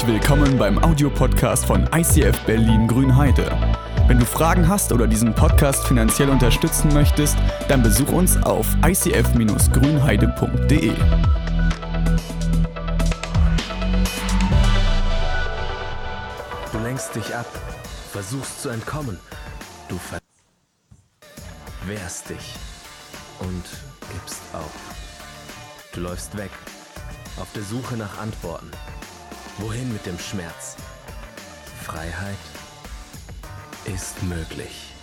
Herzlich willkommen beim Audiopodcast von ICF Berlin Grünheide. Wenn du Fragen hast oder diesen Podcast finanziell unterstützen möchtest, dann besuch uns auf icf-grünheide.de. Du lenkst dich ab, versuchst zu entkommen, du ver wehrst dich und gibst auf. Du läufst weg, auf der Suche nach Antworten. Wohin mit dem Schmerz? Freiheit ist möglich.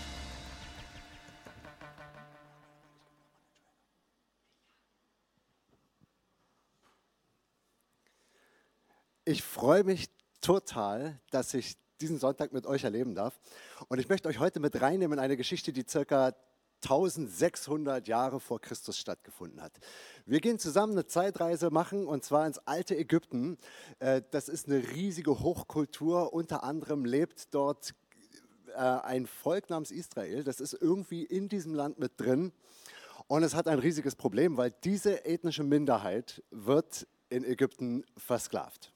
Ich freue mich total, dass ich diesen Sonntag mit euch erleben darf. Und ich möchte euch heute mit reinnehmen in eine Geschichte, die circa 1600 Jahre vor Christus stattgefunden hat. Wir gehen zusammen eine Zeitreise machen und zwar ins alte Ägypten. Äh, das ist eine riesige Hochkultur. Unter anderem lebt dort äh, ein Volk namens Israel. Das ist irgendwie in diesem Land mit drin. Und es hat ein riesiges Problem, weil diese ethnische Minderheit wird in Ägypten versklavt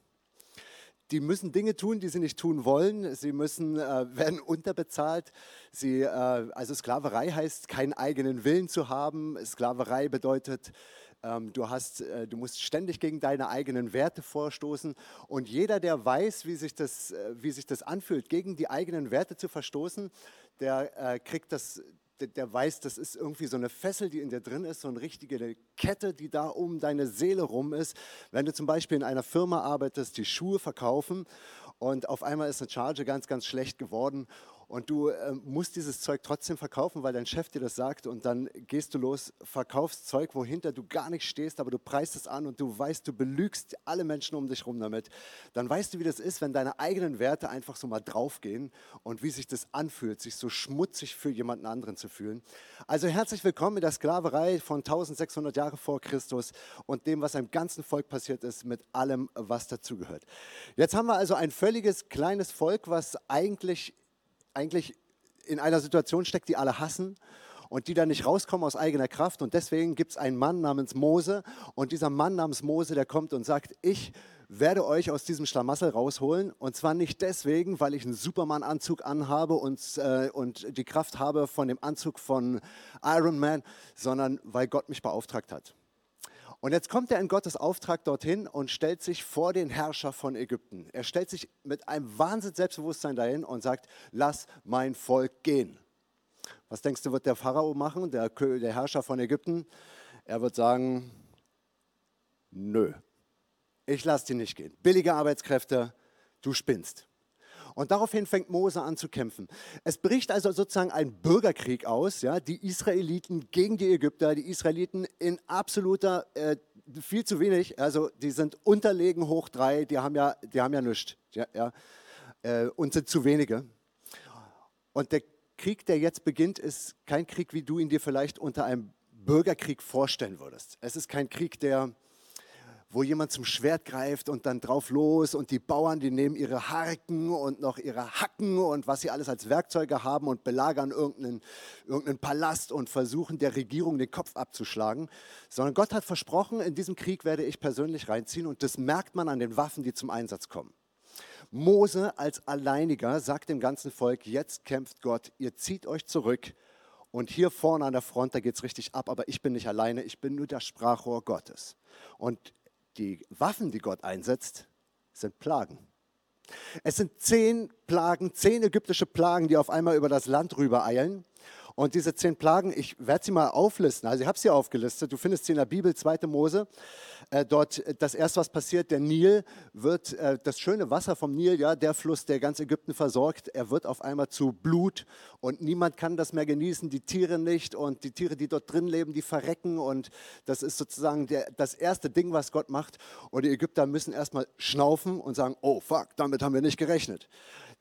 die müssen Dinge tun, die sie nicht tun wollen. Sie müssen, äh, werden unterbezahlt. Sie, äh, also Sklaverei heißt, keinen eigenen Willen zu haben. Sklaverei bedeutet, ähm, du, hast, äh, du musst ständig gegen deine eigenen Werte vorstoßen. Und jeder, der weiß, wie sich das, äh, wie sich das anfühlt, gegen die eigenen Werte zu verstoßen, der äh, kriegt das, der, der weiß, das ist irgendwie so eine Fessel, die in dir drin ist, so eine richtige Kette, die da um deine Seele rum ist. Wenn du zum Beispiel in einer Firma arbeitest, die Schuhe verkaufen und auf einmal ist eine Charge ganz, ganz schlecht geworden und du äh, musst dieses Zeug trotzdem verkaufen, weil dein Chef dir das sagt und dann gehst du los, verkaufst Zeug, wohinter du gar nicht stehst, aber du preist es an und du weißt, du belügst alle Menschen um dich rum damit, dann weißt du, wie das ist, wenn deine eigenen Werte einfach so mal draufgehen und wie sich das anfühlt, sich so schmutzig für jemanden anderen zu fühlen. Also herzlich willkommen in der Sklaverei von 1600 Jahre vor Christus und dem, was einem ganzen Volk passiert ist, mit allem, was dazugehört. Jetzt haben wir also ein völliges kleines Volk, was eigentlich eigentlich in einer Situation steckt, die alle hassen und die dann nicht rauskommen aus eigener Kraft. Und deswegen gibt es einen Mann namens Mose und dieser Mann namens Mose, der kommt und sagt, ich werde euch aus diesem Schlamassel rausholen. Und zwar nicht deswegen, weil ich einen Superman-Anzug anhabe und, äh, und die Kraft habe von dem Anzug von Iron Man, sondern weil Gott mich beauftragt hat. Und jetzt kommt er in Gottes Auftrag dorthin und stellt sich vor den Herrscher von Ägypten. Er stellt sich mit einem Wahnsinn Selbstbewusstsein dahin und sagt, lass mein Volk gehen. Was denkst du, wird der Pharao machen, der, der Herrscher von Ägypten? Er wird sagen, nö, ich lasse die nicht gehen. Billige Arbeitskräfte, du spinnst. Und daraufhin fängt Mose an zu kämpfen. Es bricht also sozusagen ein Bürgerkrieg aus, ja, die Israeliten gegen die Ägypter, die Israeliten in absoluter, äh, viel zu wenig, also die sind unterlegen hoch drei, die haben ja, die haben ja nichts, ja, ja, äh, und sind zu wenige. Und der Krieg, der jetzt beginnt, ist kein Krieg, wie du ihn dir vielleicht unter einem Bürgerkrieg vorstellen würdest. Es ist kein Krieg, der wo jemand zum Schwert greift und dann drauf los und die Bauern, die nehmen ihre Harken und noch ihre Hacken und was sie alles als Werkzeuge haben und belagern irgendeinen, irgendeinen Palast und versuchen der Regierung den Kopf abzuschlagen, sondern Gott hat versprochen, in diesem Krieg werde ich persönlich reinziehen und das merkt man an den Waffen, die zum Einsatz kommen. Mose als Alleiniger sagt dem ganzen Volk, jetzt kämpft Gott, ihr zieht euch zurück und hier vorne an der Front, da geht es richtig ab, aber ich bin nicht alleine, ich bin nur das Sprachrohr Gottes. Und die Waffen, die Gott einsetzt, sind Plagen. Es sind zehn Plagen, zehn ägyptische Plagen, die auf einmal über das Land rüber eilen. Und diese zehn Plagen, ich werde sie mal auflisten. Also ich habe sie aufgelistet. Du findest sie in der Bibel, 2. Mose. Äh, dort äh, das erste, was passiert, der Nil wird, äh, das schöne Wasser vom Nil, ja, der Fluss, der ganz Ägypten versorgt, er wird auf einmal zu Blut und niemand kann das mehr genießen, die Tiere nicht und die Tiere, die dort drin leben, die verrecken und das ist sozusagen der, das erste Ding, was Gott macht. Und die Ägypter müssen erstmal schnaufen und sagen, oh fuck, damit haben wir nicht gerechnet.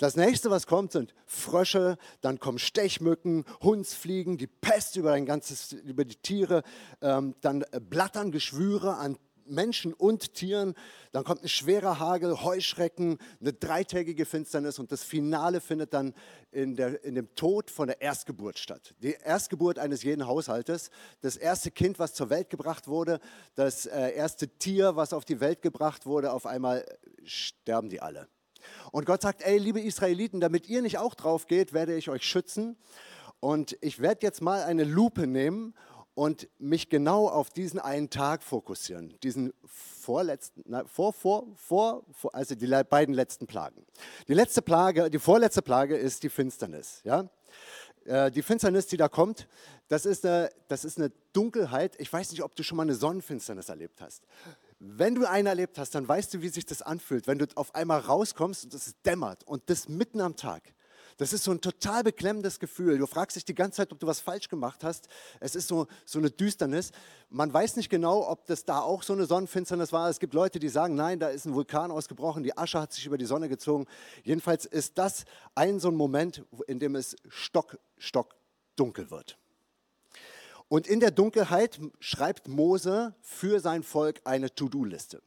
Das nächste, was kommt, sind Frösche, dann kommen Stechmücken, Hundsfliegen, die Pest über, ein ganzes, über die Tiere, ähm, dann Blatterngeschwüre an Menschen und Tieren. Dann kommt ein schwerer Hagel, Heuschrecken, eine dreitägige Finsternis und das Finale findet dann in, der, in dem Tod von der Erstgeburt statt. Die Erstgeburt eines jeden Haushaltes, das erste Kind, was zur Welt gebracht wurde, das äh, erste Tier, was auf die Welt gebracht wurde, auf einmal sterben die alle. Und Gott sagt, ey, liebe Israeliten, damit ihr nicht auch drauf geht, werde ich euch schützen. Und ich werde jetzt mal eine Lupe nehmen und mich genau auf diesen einen Tag fokussieren, diesen vorletzten, na, vor, vor, vor, vor, also die beiden letzten Plagen. Die letzte Plage, die vorletzte Plage ist die Finsternis. Ja? Äh, die Finsternis, die da kommt, das ist, eine, das ist eine Dunkelheit. Ich weiß nicht, ob du schon mal eine Sonnenfinsternis erlebt hast. Wenn du eine erlebt hast, dann weißt du, wie sich das anfühlt, wenn du auf einmal rauskommst und es dämmert und das mitten am Tag. Das ist so ein total beklemmendes Gefühl. Du fragst dich die ganze Zeit, ob du was falsch gemacht hast. Es ist so, so eine Düsternis. Man weiß nicht genau, ob das da auch so eine Sonnenfinsternis war. Es gibt Leute, die sagen, nein, da ist ein Vulkan ausgebrochen, die Asche hat sich über die Sonne gezogen. Jedenfalls ist das ein so ein Moment, in dem es stock, stock dunkel wird. Und in der Dunkelheit schreibt Mose für sein Volk eine To-Do-Liste.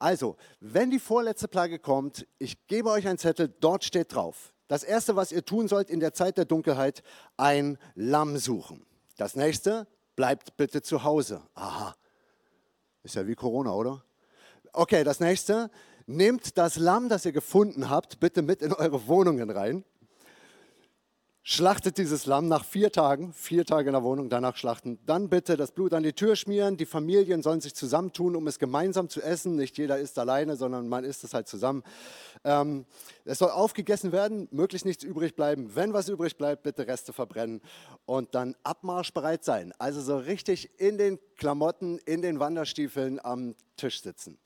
Also, wenn die vorletzte Plage kommt, ich gebe euch einen Zettel, dort steht drauf, das Erste, was ihr tun sollt in der Zeit der Dunkelheit, ein Lamm suchen. Das Nächste, bleibt bitte zu Hause. Aha, ist ja wie Corona, oder? Okay, das Nächste, nehmt das Lamm, das ihr gefunden habt, bitte mit in eure Wohnungen rein schlachtet dieses Lamm nach vier Tagen, vier Tage in der Wohnung, danach schlachten. Dann bitte das Blut an die Tür schmieren. Die Familien sollen sich zusammentun, um es gemeinsam zu essen. Nicht jeder isst alleine, sondern man isst es halt zusammen. Ähm, es soll aufgegessen werden, möglichst nichts übrig bleiben. Wenn was übrig bleibt, bitte Reste verbrennen und dann abmarschbereit sein. Also so richtig in den Klamotten, in den Wanderstiefeln am Tisch sitzen.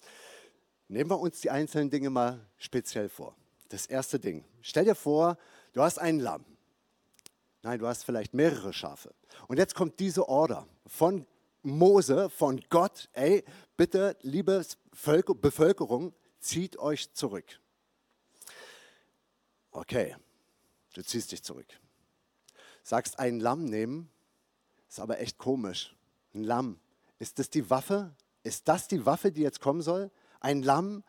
Nehmen wir uns die einzelnen Dinge mal speziell vor. Das erste Ding. Stell dir vor, du hast ein Lamm. Nein, du hast vielleicht mehrere Schafe. Und jetzt kommt diese Order von Mose, von Gott, ey, bitte, liebe Bevölkerung, zieht euch zurück. Okay, du ziehst dich zurück. Sagst ein Lamm nehmen, ist aber echt komisch. Ein Lamm. Ist das die Waffe? Ist das die Waffe, die jetzt kommen soll? Ein Lamm?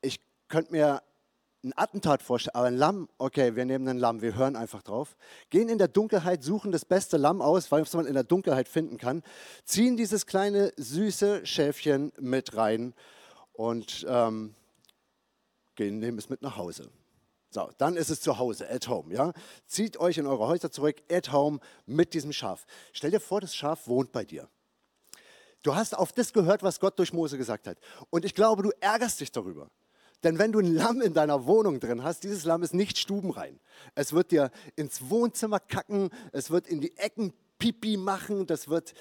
Ich könnte mir ein Attentat vorstellen, aber ein Lamm, okay, wir nehmen ein Lamm, wir hören einfach drauf, gehen in der Dunkelheit, suchen das beste Lamm aus, was man in der Dunkelheit finden kann, ziehen dieses kleine süße Schäfchen mit rein und ähm, gehen, nehmen es mit nach Hause. So, dann ist es zu Hause, at home, ja. Zieht euch in eure Häuser zurück, at home, mit diesem Schaf. Stell dir vor, das Schaf wohnt bei dir. Du hast auf das gehört, was Gott durch Mose gesagt hat. Und ich glaube, du ärgerst dich darüber. Denn wenn du ein Lamm in deiner Wohnung drin hast, dieses Lamm ist nicht stubenrein. Es wird dir ins Wohnzimmer kacken, es wird in die Ecken Pipi machen, das wird,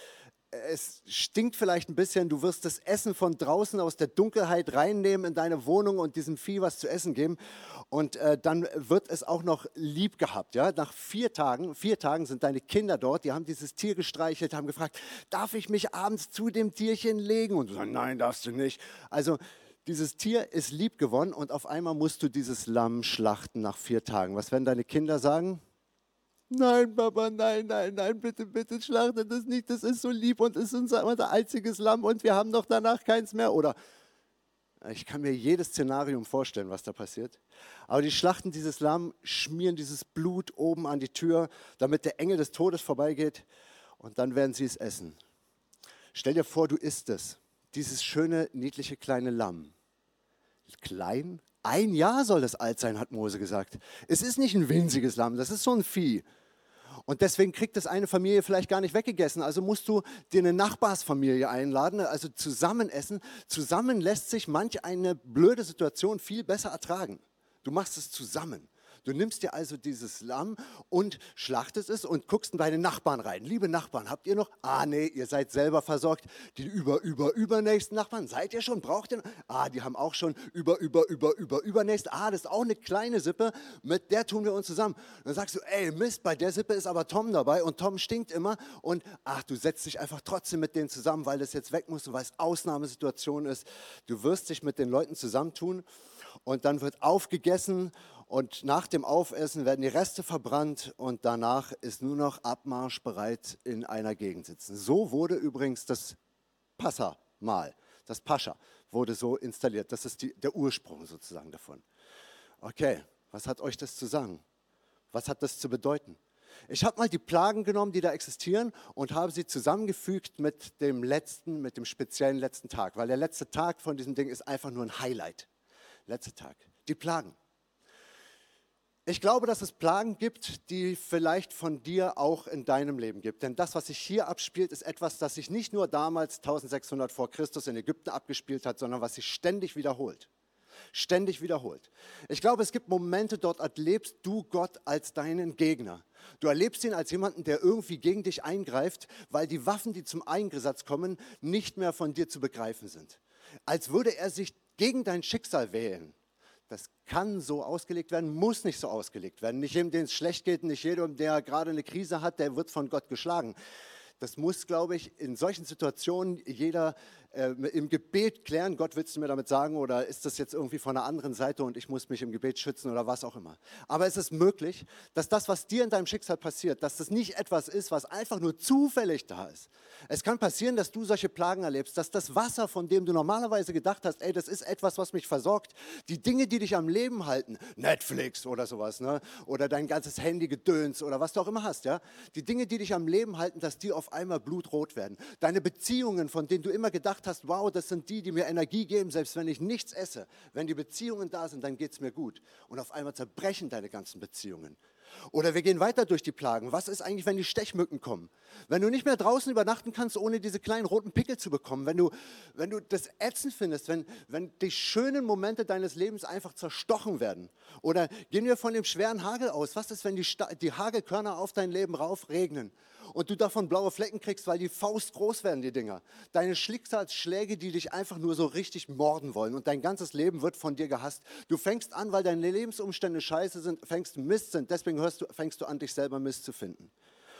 es stinkt vielleicht ein bisschen, du wirst das Essen von draußen aus der Dunkelheit reinnehmen in deine Wohnung und diesem Vieh was zu essen geben. Und äh, dann wird es auch noch lieb gehabt. Ja? Nach vier Tagen, vier Tagen sind deine Kinder dort, die haben dieses Tier gestreichelt, haben gefragt, darf ich mich abends zu dem Tierchen legen? Und du sagst, nein, darfst du nicht. Also dieses Tier ist lieb gewonnen und auf einmal musst du dieses Lamm schlachten nach vier Tagen. Was werden deine Kinder sagen? Nein, Papa, nein, nein, nein, bitte, bitte schlachte das nicht. Das ist so lieb und es ist unser, unser einziges Lamm und wir haben doch danach keins mehr. Oder ich kann mir jedes Szenarium vorstellen, was da passiert. Aber die schlachten dieses Lamm, schmieren dieses Blut oben an die Tür, damit der Engel des Todes vorbeigeht und dann werden sie es essen. Stell dir vor, du isst es, dieses schöne, niedliche kleine Lamm klein. Ein Jahr soll das alt sein, hat Mose gesagt. Es ist nicht ein winziges Lamm, das ist so ein Vieh. Und deswegen kriegt das eine Familie vielleicht gar nicht weggegessen. Also musst du dir eine Nachbarsfamilie einladen, also zusammen essen. Zusammen lässt sich manch eine blöde Situation viel besser ertragen. Du machst es zusammen. Du nimmst dir also dieses Lamm und schlachtest es und guckst in deine Nachbarn rein. Liebe Nachbarn, habt ihr noch? Ah, nee, ihr seid selber versorgt. Die über, über, übernächsten Nachbarn, seid ihr schon? Braucht ihr noch? Ah, die haben auch schon über, über, über, über, übernächst. Ah, das ist auch eine kleine Sippe, mit der tun wir uns zusammen. dann sagst du, ey, Mist, bei der Sippe ist aber Tom dabei und Tom stinkt immer. Und ach, du setzt dich einfach trotzdem mit denen zusammen, weil das jetzt weg muss und weil es Ausnahmesituation ist. Du wirst dich mit den Leuten zusammentun und dann wird aufgegessen und nach dem Aufessen werden die Reste verbrannt und danach ist nur noch Abmarsch bereit in einer Gegend sitzen. So wurde übrigens das Passamal, Das Pascha wurde so installiert. Das ist die, der Ursprung sozusagen davon. Okay, was hat euch das zu sagen? Was hat das zu bedeuten? Ich habe mal die Plagen genommen, die da existieren, und habe sie zusammengefügt mit dem letzten, mit dem speziellen letzten Tag, weil der letzte Tag von diesem Ding ist einfach nur ein Highlight. Letzter Tag. Die Plagen. Ich glaube, dass es Plagen gibt, die vielleicht von dir auch in deinem Leben gibt. Denn das, was sich hier abspielt, ist etwas, das sich nicht nur damals 1600 vor Christus in Ägypten abgespielt hat, sondern was sich ständig wiederholt. Ständig wiederholt. Ich glaube, es gibt Momente, dort erlebst du Gott als deinen Gegner. Du erlebst ihn als jemanden, der irgendwie gegen dich eingreift, weil die Waffen, die zum Eingesatz kommen, nicht mehr von dir zu begreifen sind. Als würde er sich gegen dein Schicksal wählen. Das kann so ausgelegt werden, muss nicht so ausgelegt werden. Nicht jedem, dem es schlecht geht, nicht jedem, der gerade eine Krise hat, der wird von Gott geschlagen. Das muss, glaube ich, in solchen Situationen jeder äh, im Gebet klären, Gott willst du mir damit sagen, oder ist das jetzt irgendwie von einer anderen Seite und ich muss mich im Gebet schützen oder was auch immer. Aber es ist möglich, dass das, was dir in deinem Schicksal passiert, dass das nicht etwas ist, was einfach nur zufällig da ist. Es kann passieren, dass du solche Plagen erlebst, dass das Wasser, von dem du normalerweise gedacht hast, ey, das ist etwas, was mich versorgt, die Dinge, die dich am Leben halten, Netflix oder sowas, ne? oder dein ganzes Handy gedöns oder was du auch immer hast, ja, die Dinge, die dich am Leben halten, dass die auf einmal blutrot werden. Deine Beziehungen, von denen du immer gedacht hast, wow, das sind die, die mir Energie geben, selbst wenn ich nichts esse. Wenn die Beziehungen da sind, dann geht es mir gut. Und auf einmal zerbrechen deine ganzen Beziehungen. Oder wir gehen weiter durch die Plagen. Was ist eigentlich, wenn die Stechmücken kommen? Wenn du nicht mehr draußen übernachten kannst, ohne diese kleinen roten Pickel zu bekommen. Wenn du, wenn du das ätzend findest, wenn, wenn die schönen Momente deines Lebens einfach zerstochen werden. Oder gehen wir von dem schweren Hagel aus. Was ist, wenn die, die Hagelkörner auf dein Leben rauf regnen? Und du davon blaue Flecken kriegst, weil die Faust groß werden, die Dinger. Deine Schicksalsschläge, die dich einfach nur so richtig morden wollen und dein ganzes Leben wird von dir gehasst. Du fängst an, weil deine Lebensumstände scheiße sind, fängst Mist sind, deswegen hörst du, fängst du an, dich selber Mist zu finden.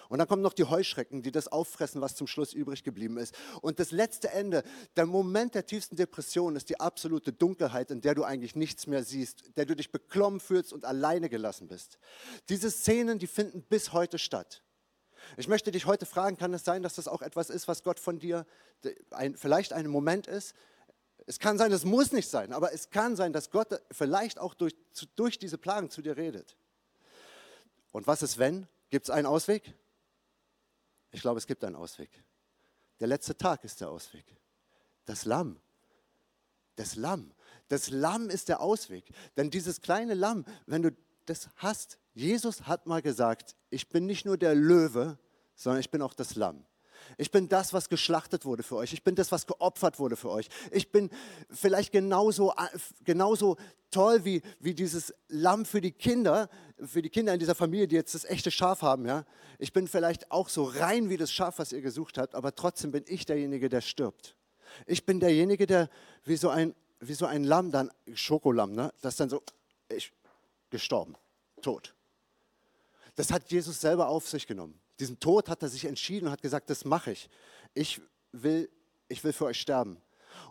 Und dann kommen noch die Heuschrecken, die das auffressen, was zum Schluss übrig geblieben ist. Und das letzte Ende, der Moment der tiefsten Depression ist die absolute Dunkelheit, in der du eigentlich nichts mehr siehst, der du dich beklommen fühlst und alleine gelassen bist. Diese Szenen, die finden bis heute statt. Ich möchte dich heute fragen, kann es sein, dass das auch etwas ist, was Gott von dir ein, vielleicht ein Moment ist? Es kann sein, es muss nicht sein, aber es kann sein, dass Gott vielleicht auch durch, durch diese Plagen zu dir redet. Und was ist wenn? Gibt es einen Ausweg? Ich glaube, es gibt einen Ausweg. Der letzte Tag ist der Ausweg. Das Lamm. Das Lamm. Das Lamm ist der Ausweg. Denn dieses kleine Lamm, wenn du das hast. Jesus hat mal gesagt, ich bin nicht nur der Löwe, sondern ich bin auch das Lamm. Ich bin das, was geschlachtet wurde für euch. Ich bin das, was geopfert wurde für euch. Ich bin vielleicht genauso, genauso toll wie, wie dieses Lamm für die Kinder, für die Kinder in dieser Familie, die jetzt das echte Schaf haben. Ja? Ich bin vielleicht auch so rein wie das Schaf, was ihr gesucht habt, aber trotzdem bin ich derjenige, der stirbt. Ich bin derjenige, der wie so ein, wie so ein Lamm, dann Schokolamm, ne? das dann so, ich, gestorben, tot. Das hat Jesus selber auf sich genommen. Diesen Tod hat er sich entschieden und hat gesagt, das mache ich. Ich will, ich will für euch sterben.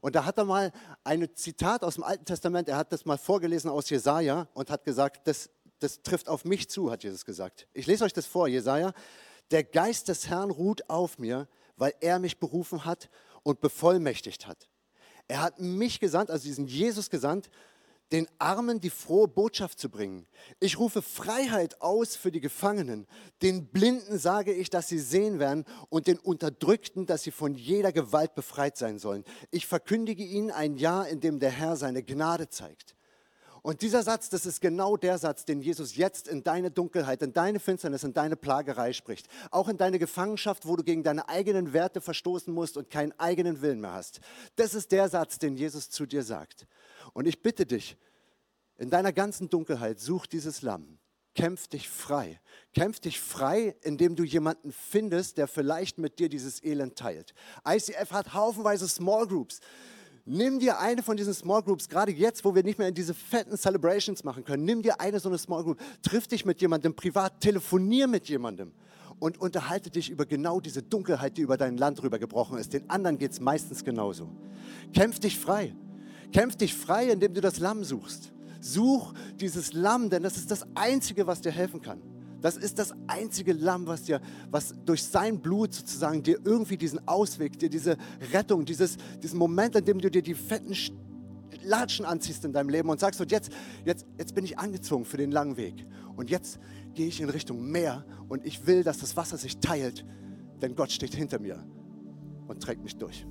Und da hat er mal ein Zitat aus dem Alten Testament, er hat das mal vorgelesen aus Jesaja und hat gesagt, das, das trifft auf mich zu, hat Jesus gesagt. Ich lese euch das vor, Jesaja. Der Geist des Herrn ruht auf mir, weil er mich berufen hat und bevollmächtigt hat. Er hat mich gesandt, also diesen Jesus gesandt, den Armen die frohe Botschaft zu bringen. Ich rufe Freiheit aus für die Gefangenen. Den Blinden sage ich, dass sie sehen werden und den Unterdrückten, dass sie von jeder Gewalt befreit sein sollen. Ich verkündige ihnen ein Jahr, in dem der Herr seine Gnade zeigt. Und dieser Satz, das ist genau der Satz, den Jesus jetzt in deine Dunkelheit, in deine Finsternis, in deine Plagerei spricht. Auch in deine Gefangenschaft, wo du gegen deine eigenen Werte verstoßen musst und keinen eigenen Willen mehr hast. Das ist der Satz, den Jesus zu dir sagt. Und ich bitte dich, in deiner ganzen Dunkelheit, such dieses Lamm. Kämpf dich frei. Kämpf dich frei, indem du jemanden findest, der vielleicht mit dir dieses Elend teilt. ICF hat haufenweise Small Groups. Nimm dir eine von diesen Small Groups, gerade jetzt, wo wir nicht mehr in diese fetten Celebrations machen können. Nimm dir eine so eine Small Group, triff dich mit jemandem privat, telefonier mit jemandem und unterhalte dich über genau diese Dunkelheit, die über dein Land rübergebrochen ist. Den anderen geht es meistens genauso. Kämpf dich frei. Kämpf dich frei, indem du das Lamm suchst. Such dieses Lamm, denn das ist das Einzige, was dir helfen kann. Das ist das einzige Lamm, was dir, was durch sein Blut sozusagen dir irgendwie diesen Ausweg, dir diese Rettung, dieses, diesen Moment, in dem du dir die fetten Latschen anziehst in deinem Leben und sagst, und jetzt, jetzt, jetzt bin ich angezogen für den langen Weg. Und jetzt gehe ich in Richtung Meer und ich will, dass das Wasser sich teilt, denn Gott steht hinter mir und trägt mich durch.